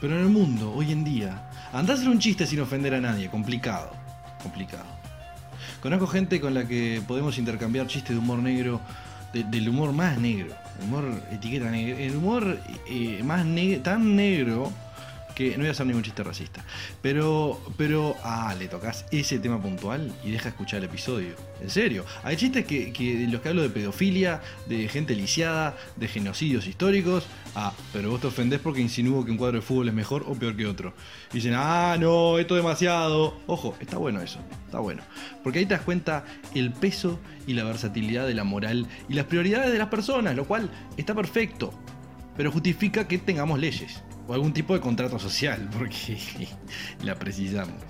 Pero en el mundo, hoy en día, andar a hacer un chiste sin ofender a nadie, complicado, complicado. Conozco gente con la que podemos intercambiar chistes de humor negro, de- del humor más negro, humor etiqueta el humor eh, más tan negro que no voy a hacer ningún chiste racista. Pero, pero, ah, le tocas ese tema puntual y deja escuchar el episodio. En serio, hay chistes que, que los que hablo de pedofilia, de gente lisiada, de genocidios históricos. Ah, pero vos te ofendés porque insinúo que un cuadro de fútbol es mejor o peor que otro. Y dicen, ah, no, esto es demasiado. Ojo, está bueno eso, está bueno. Porque ahí te das cuenta el peso y la versatilidad de la moral y las prioridades de las personas, lo cual está perfecto pero justifica que tengamos leyes o algún tipo de contrato social, porque la precisamos.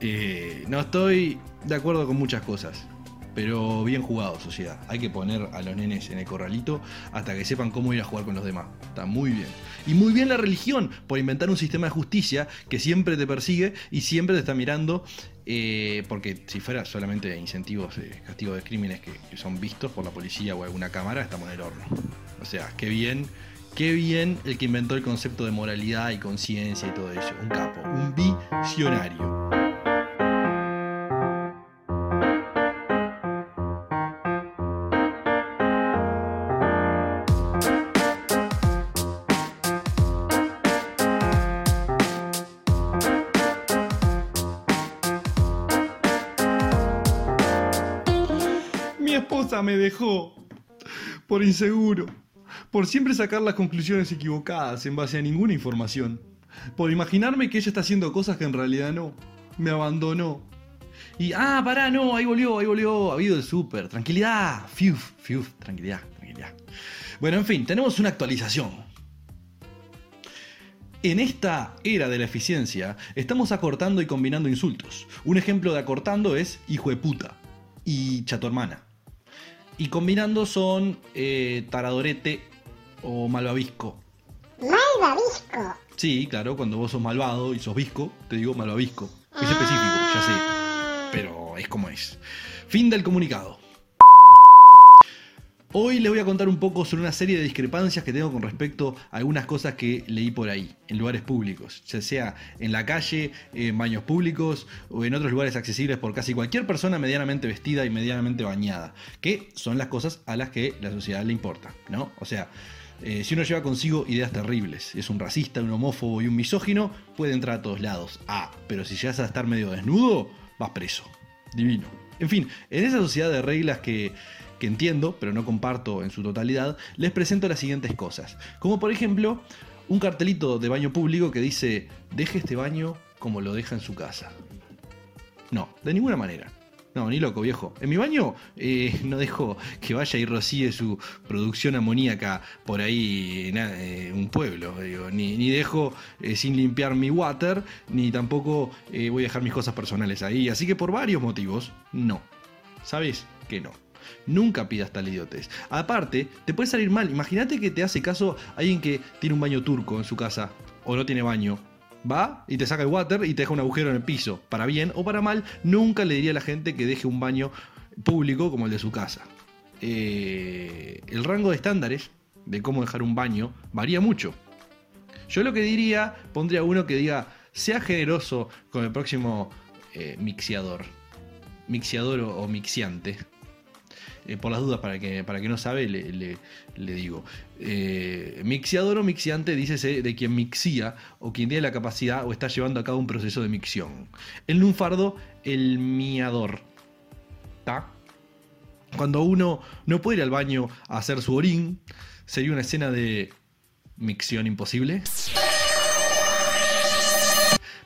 Eh, no estoy de acuerdo con muchas cosas, pero bien jugado, sociedad. Hay que poner a los nenes en el corralito hasta que sepan cómo ir a jugar con los demás. Está muy bien. Y muy bien la religión por inventar un sistema de justicia que siempre te persigue y siempre te está mirando. eh, porque si fuera solamente incentivos, eh, castigos de crímenes que, que son vistos por la policía o alguna cámara, estamos en el horno. O sea, qué bien Qué bien el que inventó el concepto de moralidad y conciencia y todo eso. Un capo, un visionario. Mi esposa me dejó por inseguro, por siempre sacar las conclusiones equivocadas en base a ninguna información, por imaginarme que ella está haciendo cosas que en realidad no, me abandonó. Y, ah, pará, no, ahí volvió, ahí volvió, ha habido el súper, tranquilidad, fiuf, fiuf, tranquilidad, tranquilidad. Bueno, en fin, tenemos una actualización. En esta era de la eficiencia, estamos acortando y combinando insultos. Un ejemplo de acortando es hijo de puta y chato hermana. Y combinando son eh, taradorete o malvavisco. Malvavisco. Sí, claro, cuando vos sos malvado y sos visco, te digo malvavisco. Es específico, ya sé. Pero es como es. Fin del comunicado. Hoy les voy a contar un poco sobre una serie de discrepancias que tengo con respecto a algunas cosas que leí por ahí, en lugares públicos, ya sea en la calle, en baños públicos o en otros lugares accesibles por casi cualquier persona medianamente vestida y medianamente bañada, que son las cosas a las que la sociedad le importa, ¿no? O sea, eh, si uno lleva consigo ideas terribles, es un racista, un homófobo y un misógino, puede entrar a todos lados. Ah, pero si llegas a estar medio desnudo, vas preso. Divino. En fin, en esa sociedad de reglas que, que entiendo, pero no comparto en su totalidad, les presento las siguientes cosas. Como por ejemplo, un cartelito de baño público que dice, deje este baño como lo deja en su casa. No, de ninguna manera. No, ni loco, viejo. En mi baño eh, no dejo que vaya y rocíe su producción amoníaca por ahí en eh, un pueblo. Ni, ni dejo eh, sin limpiar mi water, ni tampoco voy a dejar mis cosas personales ahí. Así que por varios motivos, no. ¿Sabes que no? Nunca pidas tal idiotez. Aparte, te puede salir mal. Imagínate que te hace caso alguien que tiene un baño turco en su casa o no tiene baño. Va y te saca el water y te deja un agujero en el piso. Para bien o para mal, nunca le diría a la gente que deje un baño público como el de su casa. Eh, el rango de estándares de cómo dejar un baño varía mucho. Yo lo que diría, pondría uno que diga, sea generoso con el próximo eh, mixiador. Mixiador o, o mixiante. Eh, por las dudas, para que, para que no sabe, le, le- digo. Eh, mixiador o mixiante, dícese de quien mixía o quien tiene la capacidad o está llevando a cabo un proceso de micción. El lunfardo, el miador. ¿Ta? Cuando uno no puede ir al baño a hacer su orín, sería una escena de micción imposible.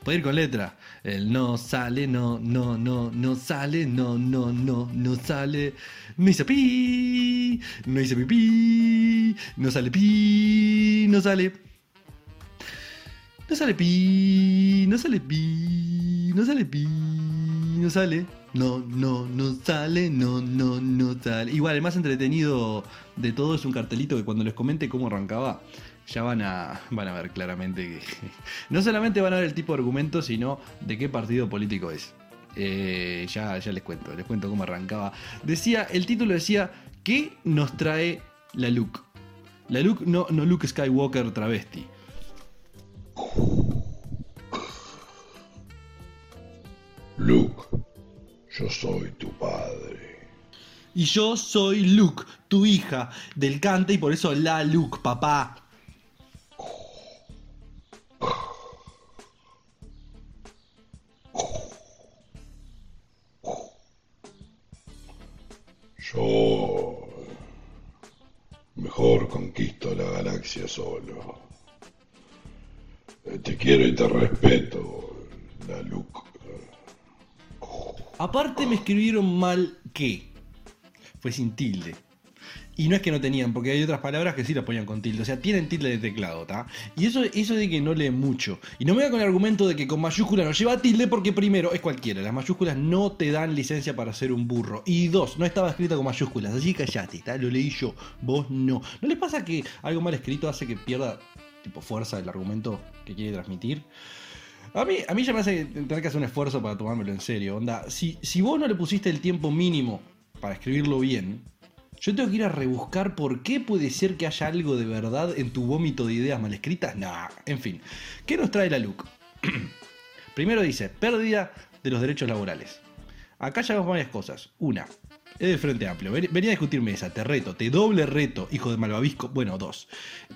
Puede ir con letra. El no sale, no, no, no, no sale, no, no, no, no sale. No hice pi, no hice pipí, no sale pi, no sale. No sale pi, no sale pi, no sale pi. No, no, no sale, no, no, no sale. Igual, el más entretenido de todo es un cartelito que cuando les comente cómo arrancaba, ya van a, van a ver claramente que no solamente van a ver el tipo de argumento, sino de qué partido político es. Eh, ya, ya les cuento, les cuento cómo arrancaba. Decía, el título decía, ¿qué nos trae la LUC? La Luke, no, no Luke Skywalker travesti. Yo soy tu padre. Y yo soy Luke, tu hija, del cante y por eso la Luke, papá. Yo mejor conquisto la galaxia solo. Te quiero y te respeto, la Luke. Aparte me escribieron mal que. Fue sin tilde. Y no es que no tenían, porque hay otras palabras que sí las ponían con tilde. O sea, tienen tilde de teclado, ¿está? Y eso, eso de que no leen mucho. Y no me voy con el argumento de que con mayúscula no lleva tilde porque primero es cualquiera. Las mayúsculas no te dan licencia para ser un burro. Y dos, no estaba escrita con mayúsculas. Así callate, ¿está? Lo leí yo. Vos no. ¿No les pasa que algo mal escrito hace que pierda tipo fuerza el argumento que quiere transmitir? A mí, a mí ya me hace tener que hacer un esfuerzo para tomármelo en serio. Onda, si, si vos no le pusiste el tiempo mínimo para escribirlo bien, yo tengo que ir a rebuscar por qué puede ser que haya algo de verdad en tu vómito de ideas mal escritas. Nah, en fin. ¿Qué nos trae la LUC? Primero dice, pérdida de los derechos laborales. Acá ya vemos varias cosas. Una, es de Frente Amplio. Ven- Venía a discutirme esa, te reto, te doble reto, hijo de malvavisco. Bueno, dos.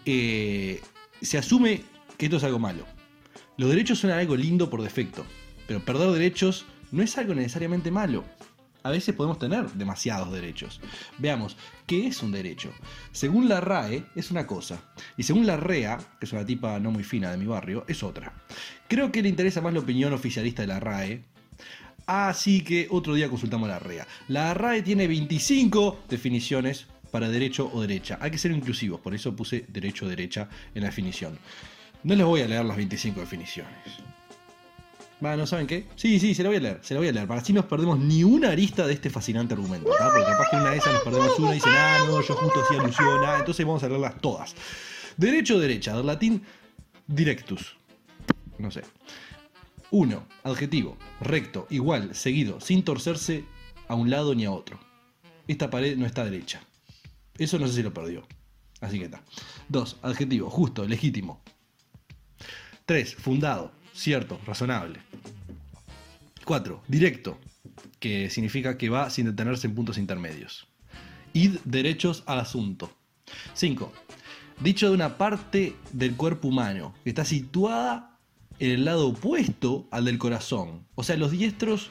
Eh, se asume que esto es algo malo. Los derechos son algo lindo por defecto, pero perder derechos no es algo necesariamente malo. A veces podemos tener demasiados derechos. Veamos, ¿qué es un derecho? Según la RAE es una cosa, y según la REA, que es una tipa no muy fina de mi barrio, es otra. Creo que le interesa más la opinión oficialista de la RAE, así que otro día consultamos la REA. La RAE tiene 25 definiciones para derecho o derecha. Hay que ser inclusivos, por eso puse derecho o derecha en la definición. No les voy a leer las 25 definiciones. Bueno, ¿saben qué? Sí, sí, se lo voy a leer, se lo voy a leer. Para así nos perdemos ni una arista de este fascinante argumento, ¿tá? Porque capaz que una de esas nos perdemos una y dicen, ah, no, yo justo hacía alusión, ah, entonces vamos a leerlas todas. Derecho derecha, del latín directus. No sé. 1. Adjetivo. Recto, igual, seguido, sin torcerse a un lado ni a otro. Esta pared no está derecha. Eso no sé si lo perdió. Así que está. 2. Adjetivo. Justo, legítimo. 3. Fundado. Cierto, razonable. 4. Directo. Que significa que va sin detenerse en puntos intermedios. Id derechos al asunto. 5. Dicho de una parte del cuerpo humano que está situada en el lado opuesto al del corazón. O sea, los diestros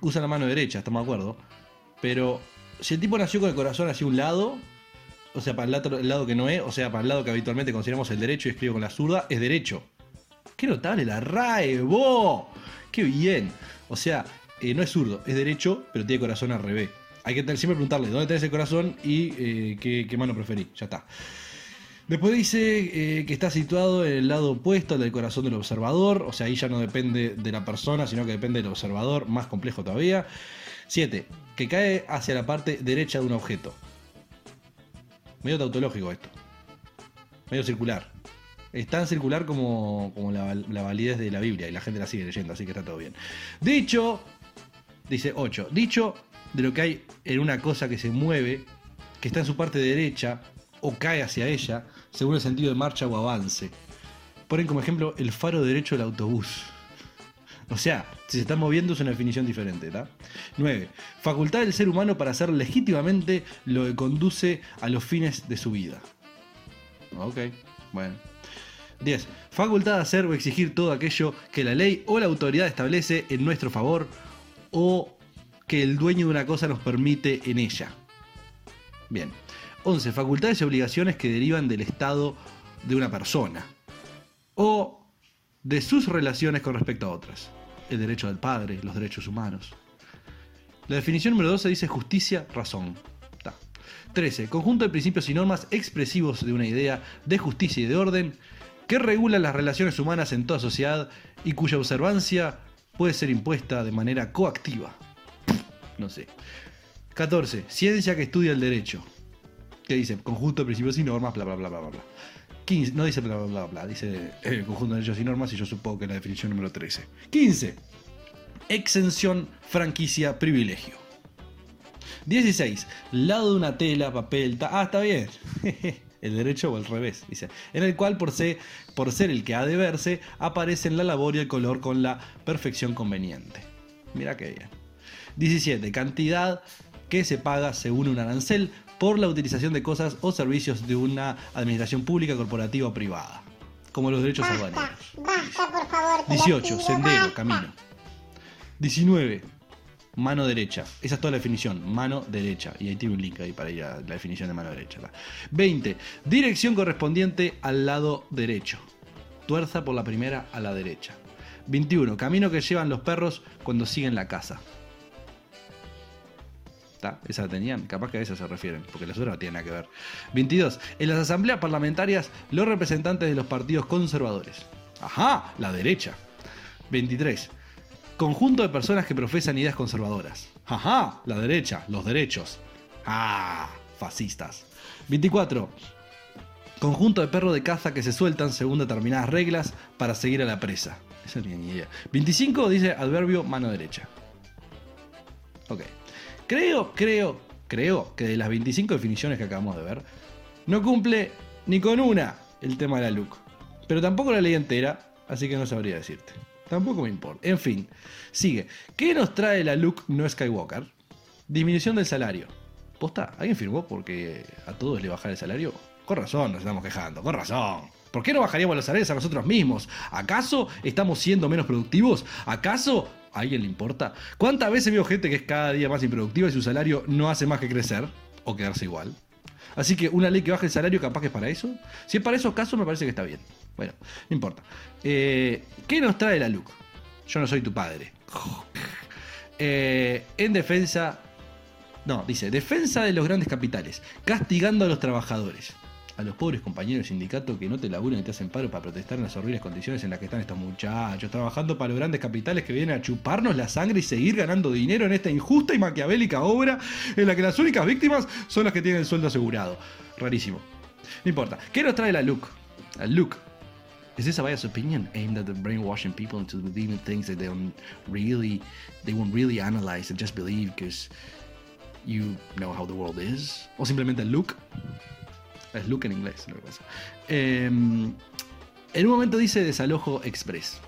usan la mano derecha, estamos de acuerdo. Pero si el tipo nació con el corazón hacia un lado, o sea, para el lado, que no es, o sea, para el lado que habitualmente consideramos el derecho y escribo con la zurda, es derecho. ¡Qué notable la RAE, vos! ¡Qué bien! O sea, eh, no es zurdo, es derecho, pero tiene corazón al revés. Hay que siempre preguntarle dónde tenés el corazón y eh, qué, qué mano preferís. Ya está. Después dice eh, que está situado en el lado opuesto al del corazón del observador, o sea, ahí ya no depende de la persona, sino que depende del observador, más complejo todavía. 7. Que cae hacia la parte derecha de un objeto. Medio tautológico esto. Medio circular. Es tan circular como, como la, la validez de la Biblia y la gente la sigue leyendo, así que está todo bien. Dicho, dice 8. Dicho de lo que hay en una cosa que se mueve, que está en su parte derecha o cae hacia ella, según el sentido de marcha o avance. Ponen como ejemplo el faro derecho del autobús. O sea, si se está moviendo es una definición diferente, ¿está? 9. Facultad del ser humano para hacer legítimamente lo que conduce a los fines de su vida. Ok, bueno. 10. Facultad de hacer o exigir todo aquello que la ley o la autoridad establece en nuestro favor o que el dueño de una cosa nos permite en ella. Bien. 11. Facultades y obligaciones que derivan del estado de una persona o de sus relaciones con respecto a otras. El derecho del padre, los derechos humanos. La definición número 12 dice justicia, razón. Ta. 13. Conjunto de principios y normas expresivos de una idea de justicia y de orden que regulan las relaciones humanas en toda sociedad y cuya observancia puede ser impuesta de manera coactiva. No sé. 14. Ciencia que estudia el derecho. Que dice conjunto de principios y normas, bla bla bla bla bla. bla. 15, no dice bla bla bla bla, dice eh, conjunto de derechos y normas y yo supongo que es la definición número 13. 15. Exención, franquicia, privilegio. 16. Lado de una tela, papel, ta- ah, está bien. El derecho o el revés, dice, en el cual por ser, por ser el que ha de verse, aparecen la labor y el color con la perfección conveniente. Mira qué bien. 17. Cantidad que se paga según un arancel por la utilización de cosas o servicios de una administración pública, corporativa o privada, como los derechos Basta, basta, por favor. te lo 18. pido, Sendero, basta. camino. 19. Mano derecha. Esa es toda la definición. Mano derecha. Y ahí tiene un link ahí para ir a la definición de mano derecha. 20. Dirección correspondiente al lado derecho. Tuerza por la primera a la derecha. 21. Camino que llevan los perros cuando siguen la casa. ¿Está? Esa la tenían. Capaz que a esa se refieren. Porque las otras no tienen nada que ver. 22. En las asambleas parlamentarias, los representantes de los partidos conservadores. Ajá, la derecha. 23. Conjunto de personas que profesan ideas conservadoras. Ajá, la derecha, los derechos. Ah, fascistas. 24. Conjunto de perros de caza que se sueltan según determinadas reglas para seguir a la presa. No tenía ni idea. 25 dice adverbio mano derecha. Ok. Creo, creo, creo que de las 25 definiciones que acabamos de ver, no cumple ni con una el tema de la look. Pero tampoco la ley entera, así que no sabría decirte. Tampoco me importa. En fin, sigue. ¿Qué nos trae la look no Skywalker? Disminución del salario. ¿Posta? ¿Alguien firmó porque a todos le bajara el salario? Con razón nos estamos quejando, con razón. ¿Por qué no bajaríamos los salarios a nosotros mismos? ¿Acaso estamos siendo menos productivos? ¿Acaso a alguien le importa? ¿Cuántas veces veo gente que es cada día más improductiva y su salario no hace más que crecer o quedarse igual? Así que una ley que baje el salario capaz que es para eso. Si es para esos casos me parece que está bien. Bueno, no importa. Eh, ¿Qué nos trae la LUC? Yo no soy tu padre. Eh, en defensa... No, dice, defensa de los grandes capitales, castigando a los trabajadores. A los pobres compañeros del sindicato que no te laburan y te hacen paro para protestar en las horribles condiciones en las que están estos muchachos, trabajando para los grandes capitales que vienen a chuparnos la sangre y seguir ganando dinero en esta injusta y maquiavélica obra en la que las únicas víctimas son las que tienen el sueldo asegurado. Rarísimo. No importa. ¿Qué nos trae la LUC? La LUC. Is this a biased opinion aimed at brainwashing people into believing things that they don't really, they won't really analyze and just believe because you know how the world is? O simplemente look. Es look en inglés, pasa. Eh, en un momento dice desalojo express.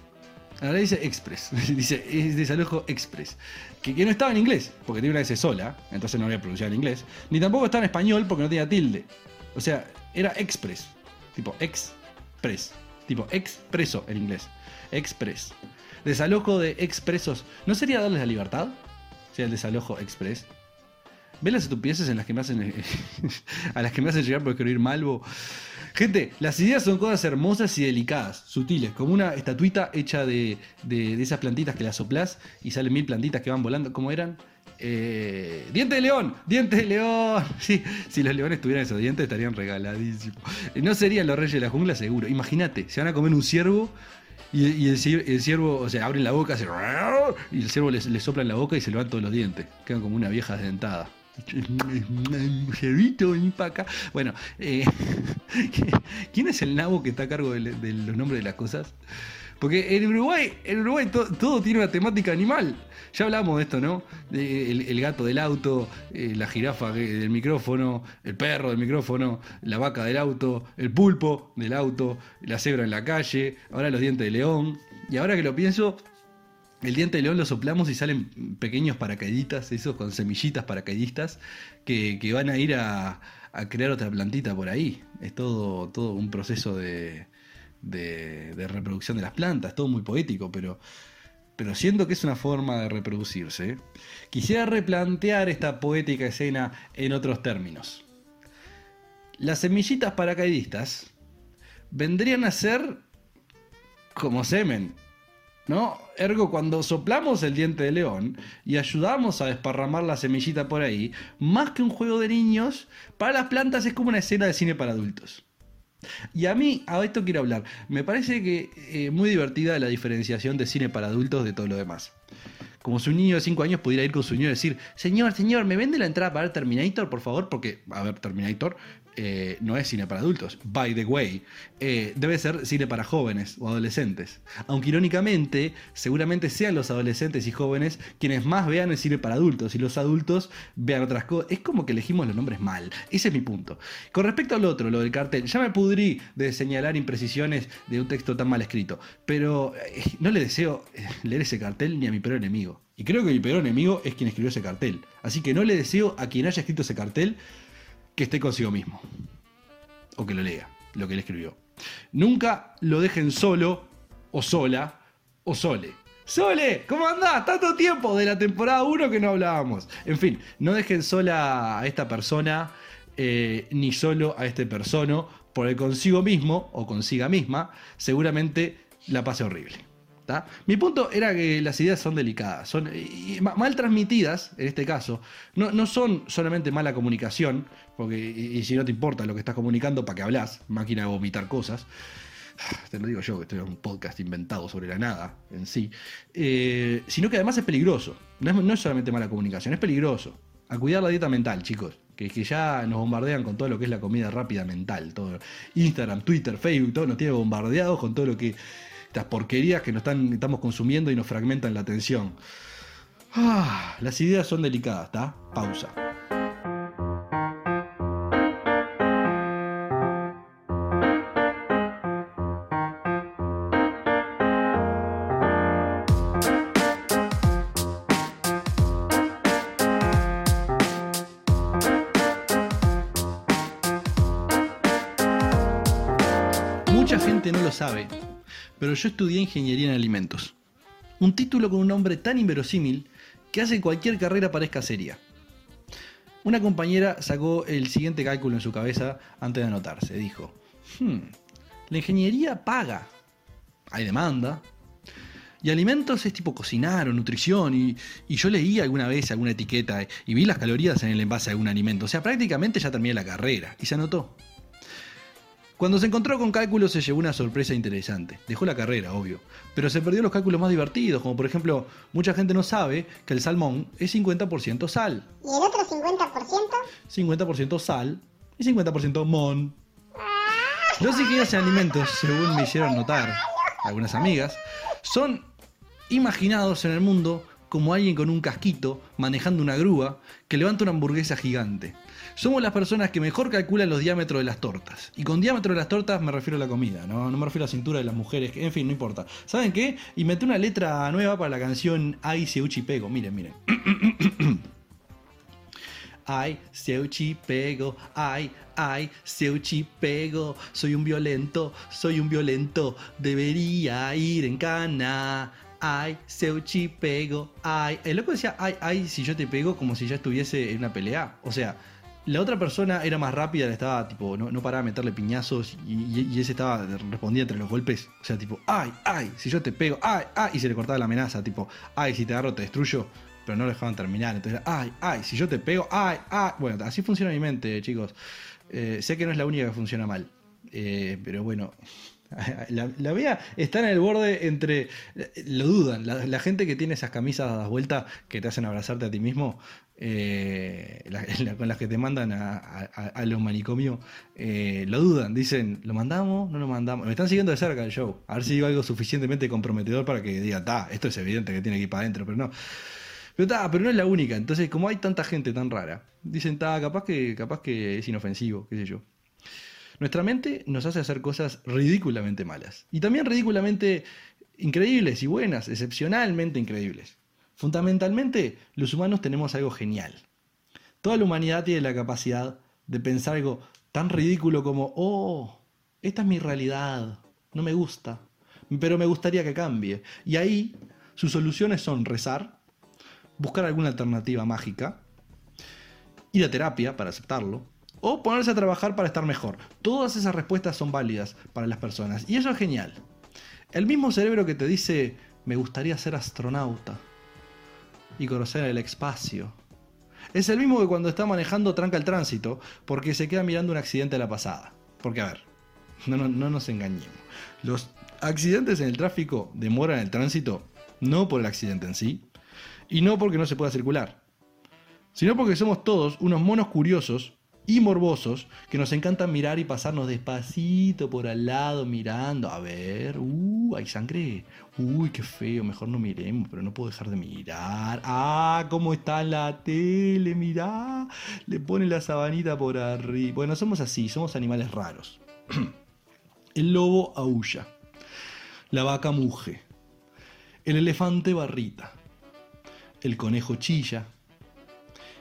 Ahora dice express. dice es desalojo express. Que, no estaba en inglés, porque tiene una S sola, entonces no había pronunciado en inglés. Ni tampoco está en español porque no tenía tilde. O sea, era express. Tipo express. Tipo expreso en inglés. Express. Desalojo de expresos. ¿No sería darles la libertad? O sea, el desalojo express. ¿Ven las estupideces en las que me hacen. a las que me hacen llegar por escribir Malvo? Gente, las ideas son cosas hermosas y delicadas, sutiles, como una estatuita hecha de, de, de esas plantitas que las soplás y salen mil plantitas que van volando. ¿Cómo eran? Eh, diente de león, diente de león. Sí, si los leones tuvieran esos dientes estarían regaladísimos. No serían los reyes de la jungla, seguro. Imagínate, se van a comer un ciervo y, el, cier- el ciervo, o sea, abren la boca y el ciervo les sopla en la boca y se le todos los dientes. Quedan como una vieja vení pa' acá. Bueno, eh, ¿quién es el nabo que está a cargo de los nombres de las cosas? Porque en Uruguay, en Uruguay to- todo tiene una temática animal. Ya hablamos de esto, ¿no? El, gato del auto, eh, la jirafa del micrófono, el perro del micrófono, la vaca del auto, el pulpo del auto, la cebra en la calle, ahora los dientes de león. Y ahora que lo pienso, el diente de león lo soplamos y salen pequeños paracaidistas, esos con semillitas paracaidistas, que, que van a ir a, a crear otra plantita por ahí. Es todo, todo un proceso de, de, reproducción de las plantas, todo muy poético, pero, pero siento que es una forma de reproducirse. Quisiera replantear esta poética escena en otros términos. Las semillitas paracaidistas vendrían a ser como semen, ¿no? Ergo, cuando soplamos el diente de león y ayudamos a desparramar la semillita por ahí, más que un juego de niños, para las plantas es como una escena de cine para adultos. Y a mí, a esto quiero hablar. Me parece que eh, muy divertida la diferenciación de cine para adultos de todo lo demás. Como si un niño de 5 años pudiera ir con su niño y decir, señor, señor, ¿me vende la entrada para ver Terminator, por favor? Porque, a ver, Terminator, eh, no es cine para adultos, by the way, eh, debe ser cine para jóvenes o adolescentes. Aunque irónicamente, seguramente sean los adolescentes y jóvenes quienes más vean el cine para adultos y los adultos vean otras cosas. Es como que elegimos los nombres mal. Ese es mi punto. Con respecto al otro, lo del cartel, ya me pudrí de señalar imprecisiones de un texto tan mal escrito, pero eh, no le deseo leer ese cartel ni a mi peor enemigo. Y creo que mi peor enemigo es quien escribió ese cartel. Así que no le deseo a quien haya escrito ese cartel que esté consigo mismo. O que lo lea, lo que él escribió. Nunca lo dejen solo, o sola, o sole. Sole, ¿cómo andás? Tanto tiempo de la temporada 1 que no hablábamos. En fin, no dejen sola a esta persona, eh, ni solo a este persono, por el consigo mismo o consiga misma, seguramente la pase horrible. Mi punto era que las ideas son delicadas, son mal transmitidas, en este caso, no, son solamente mala comunicación, porque si no te importa lo que estás comunicando, ¿para qué hablas? Máquina de vomitar cosas. Te lo digo yo, que estoy en un podcast inventado sobre la nada en sí. Eh, sino que además es peligroso. No es, solamente mala comunicación, es peligroso. A cuidar la dieta mental, chicos. Que, que, ya nos bombardean con todo lo que es la comida rápida mental. Todo. Instagram, Twitter, Facebook, todo nos tiene bombardeados con todo lo que estas porquerías que nos están, estamos consumiendo y nos fragmentan la atención. Ah, las ideas son delicadas, ¿está? Pausa. Mucha gente no lo sabe, pero yo estudié ingeniería en alimentos. Un título con un nombre tan inverosímil que hace cualquier carrera parezca seria. Una compañera sacó el siguiente cálculo en su cabeza antes de anotarse. Dijo, hmm, la ingeniería paga. Hay demanda. Y alimentos es tipo cocinar o nutrición. Y, y, yo leí alguna vez alguna etiqueta y vi las calorías en el envase de algún alimento. O sea, prácticamente ya terminé la carrera. Y se anotó. Cuando se encontró con cálculos se llevó una sorpresa interesante. Dejó la carrera, obvio. Pero se perdió los cálculos más divertidos, como por ejemplo, mucha gente no sabe que el salmón es 50% sal. ¿Y el otro 50%? 50% sal y 50% mon. Los ingenieros alimentos, según me hicieron notar algunas amigas, son imaginados en el mundo como alguien con un casquito manejando una grúa que levanta una hamburguesa gigante. Somos las personas que mejor calculan los diámetros de las tortas. Y con diámetro de las tortas me refiero a la comida, no, no me refiero a la cintura de las mujeres, en fin, no importa. ¿Saben qué? Y metí una letra nueva para la canción Ay, Seuchi Pego. Miren, miren. Ay, Seuchi Pego, ay, ay, Seuchi Pego, soy un violento, soy un violento, debería ir en cana. Ay, Seuchi pego, ay. El loco decía, ay, ay, si yo te pego, como si ya estuviese en una pelea. O sea, la otra persona era más rápida, estaba tipo, no, no paraba de meterle piñazos y, ese estaba respondía entre los golpes. O sea, tipo, ay, ay, si yo te pego, ay, ay, y se le cortaba la amenaza, tipo, ay, si te agarro te destruyo, pero no lo dejaban terminar. Entonces, ay, ay, si yo te pego, ay, ay. Bueno, así funciona mi mente, chicos. Eh, sé que no es la única que funciona mal, eh, pero bueno. La, la, está en el borde entre. Lo dudan. La, gente que tiene esas camisas dadas vuelta que te hacen abrazarte a ti mismo, eh, con las que te mandan a, los manicomios, eh, lo dudan. Dicen, ¿lo mandamos? ¿No lo mandamos? Me están siguiendo de cerca el show. A ver si digo algo suficientemente comprometedor para que diga, ta, esto es evidente que tiene que ir para adentro, pero no. Pero, ta, pero no es la única. Entonces, como hay tanta gente tan rara, dicen, ta, capaz que, capaz que es inofensivo, qué sé yo. Nuestra mente nos hace hacer cosas ridículamente malas. Y también ridículamente increíbles y buenas, excepcionalmente increíbles. Fundamentalmente, los humanos tenemos algo genial. Toda la humanidad tiene la capacidad de pensar algo tan ridículo como, oh, esta es mi realidad, no me gusta, pero me gustaría que cambie. Y ahí sus soluciones son rezar, buscar alguna alternativa mágica, ir a terapia para aceptarlo, o ponerse a trabajar para estar mejor. Todas esas respuestas son válidas para las personas y eso es genial. El mismo cerebro que te dice, me gustaría ser astronauta y conocer el espacio. Es el mismo que cuando está manejando tranca el tránsito porque se queda mirando un accidente a la pasada. Porque a ver, no nos engañemos. Los accidentes en el tráfico demoran el tránsito no por el accidente en sí y no porque no se pueda circular, sino porque somos todos unos monos curiosos y morbosos que nos encanta mirar y pasarnos despacito por al lado mirando. A ver, uh, hay sangre. Uy, qué feo, mejor no miremos, pero no puedo dejar de mirar. Ah, cómo está la tele, mirá. Le pone la sabanita por arriba. Bueno, somos así, somos animales raros. El lobo aúlla. La vaca muge. El elefante barrita. El conejo chilla.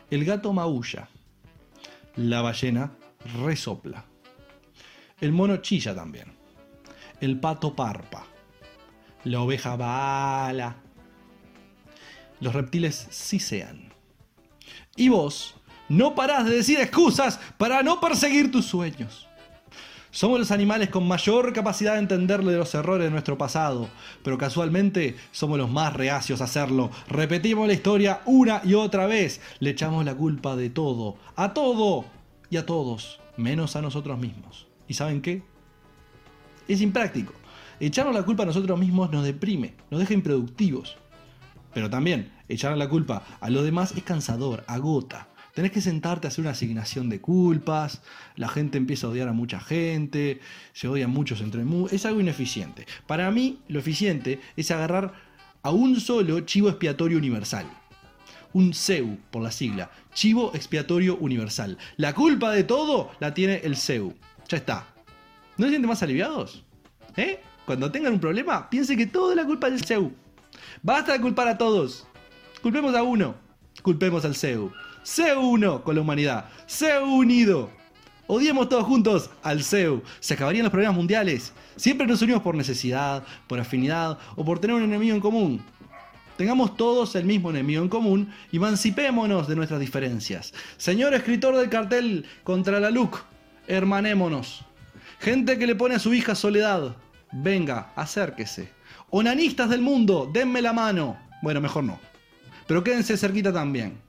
El gato maulla. La ballena resopla. El mono chilla también. El pato parpa. La oveja bala. Los reptiles sí sean. Y vos no parás de decir excusas para no perseguir tus sueños. Somos los animales con mayor capacidad de entenderle los errores de nuestro pasado, pero casualmente somos los más reacios a hacerlo. Repetimos la historia una y otra vez. Le echamos la culpa de todo, a todo y a todos, menos a nosotros mismos. ¿Y saben qué? Es impráctico. Echarnos la culpa a nosotros mismos nos deprime, nos deja improductivos. Pero también, echarle la culpa a los demás es cansador, agota. Tenés que sentarte a hacer una asignación de culpas, la gente empieza a odiar a mucha gente, se odian muchos entre es algo ineficiente. Para mí, lo eficiente es agarrar a un solo chivo expiatorio universal. Un CEU, por la sigla, Chivo Expiatorio Universal. La culpa de todo la tiene el CEU. Ya está. ¿No se sienten más aliviados? ¿Eh? Cuando tengan un problema, piensen que todo es la culpa del CEU. Basta de culpar a todos. Culpemos a uno. Culpemos al CEU. CEU uno con la humanidad. CEU unido. Odiemos todos juntos al CEU. Se acabarían los problemas mundiales. Siempre nos unimos por necesidad, por afinidad o por tener un enemigo en común. Tengamos todos el mismo enemigo en común emancipémonos de nuestras diferencias. Señor escritor del cartel contra la LUC, hermanémonos. Gente que le pone a su hija soledad, venga, acérquese. Onanistas del mundo, denme la mano. Bueno, mejor no. Pero quédense cerquita también.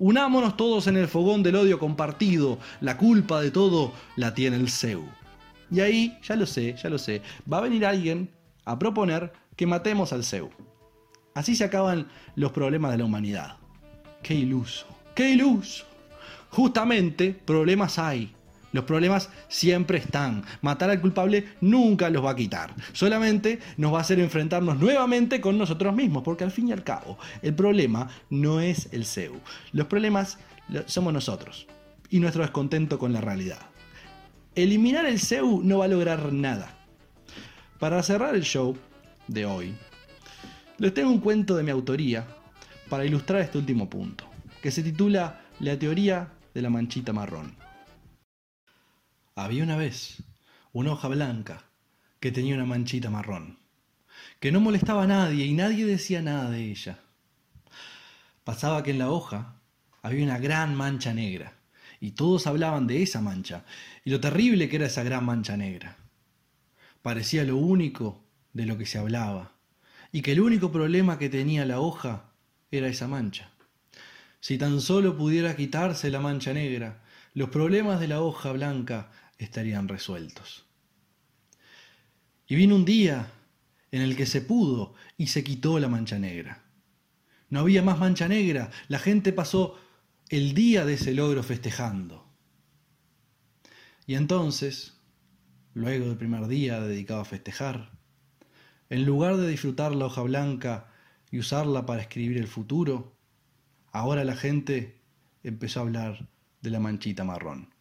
Unámonos todos en el fogón del odio compartido. La culpa de todo la tiene el CEU. Y ahí, ya lo sé, ya lo sé, va a venir alguien a proponer que matemos al CEU. Así se acaban los problemas de la humanidad. Qué iluso, qué iluso. Justamente problemas hay. Los problemas siempre están. Matar al culpable nunca los va a quitar. Solamente nos va a hacer enfrentarnos nuevamente con nosotros mismos, porque al fin y al cabo, el problema no es el CEU. Los problemas somos nosotros y nuestro descontento con la realidad. Eliminar el CEU no va a lograr nada. Para cerrar el show de hoy, les tengo un cuento de mi autoría para ilustrar este último punto, que se titula La teoría de la manchita marrón. Había una vez una hoja blanca que tenía una manchita marrón, que no molestaba a nadie y nadie decía nada de ella. Pasaba que en la hoja había una gran mancha negra, y todos hablaban de esa mancha, y lo terrible que era esa gran mancha negra. Parecía lo único de lo que se hablaba, y que el único problema que tenía la hoja era esa mancha. Si tan solo pudiera quitarse la mancha negra, los problemas de la hoja blanca estarían resueltos. Y vino un día en el que se pudo y se quitó la mancha negra. No había más mancha negra, la gente pasó el día de ese logro festejando. Y entonces, luego del primer día dedicado a festejar, en lugar de disfrutar la hoja blanca y usarla para escribir el futuro, ahora la gente empezó a hablar de la manchita marrón.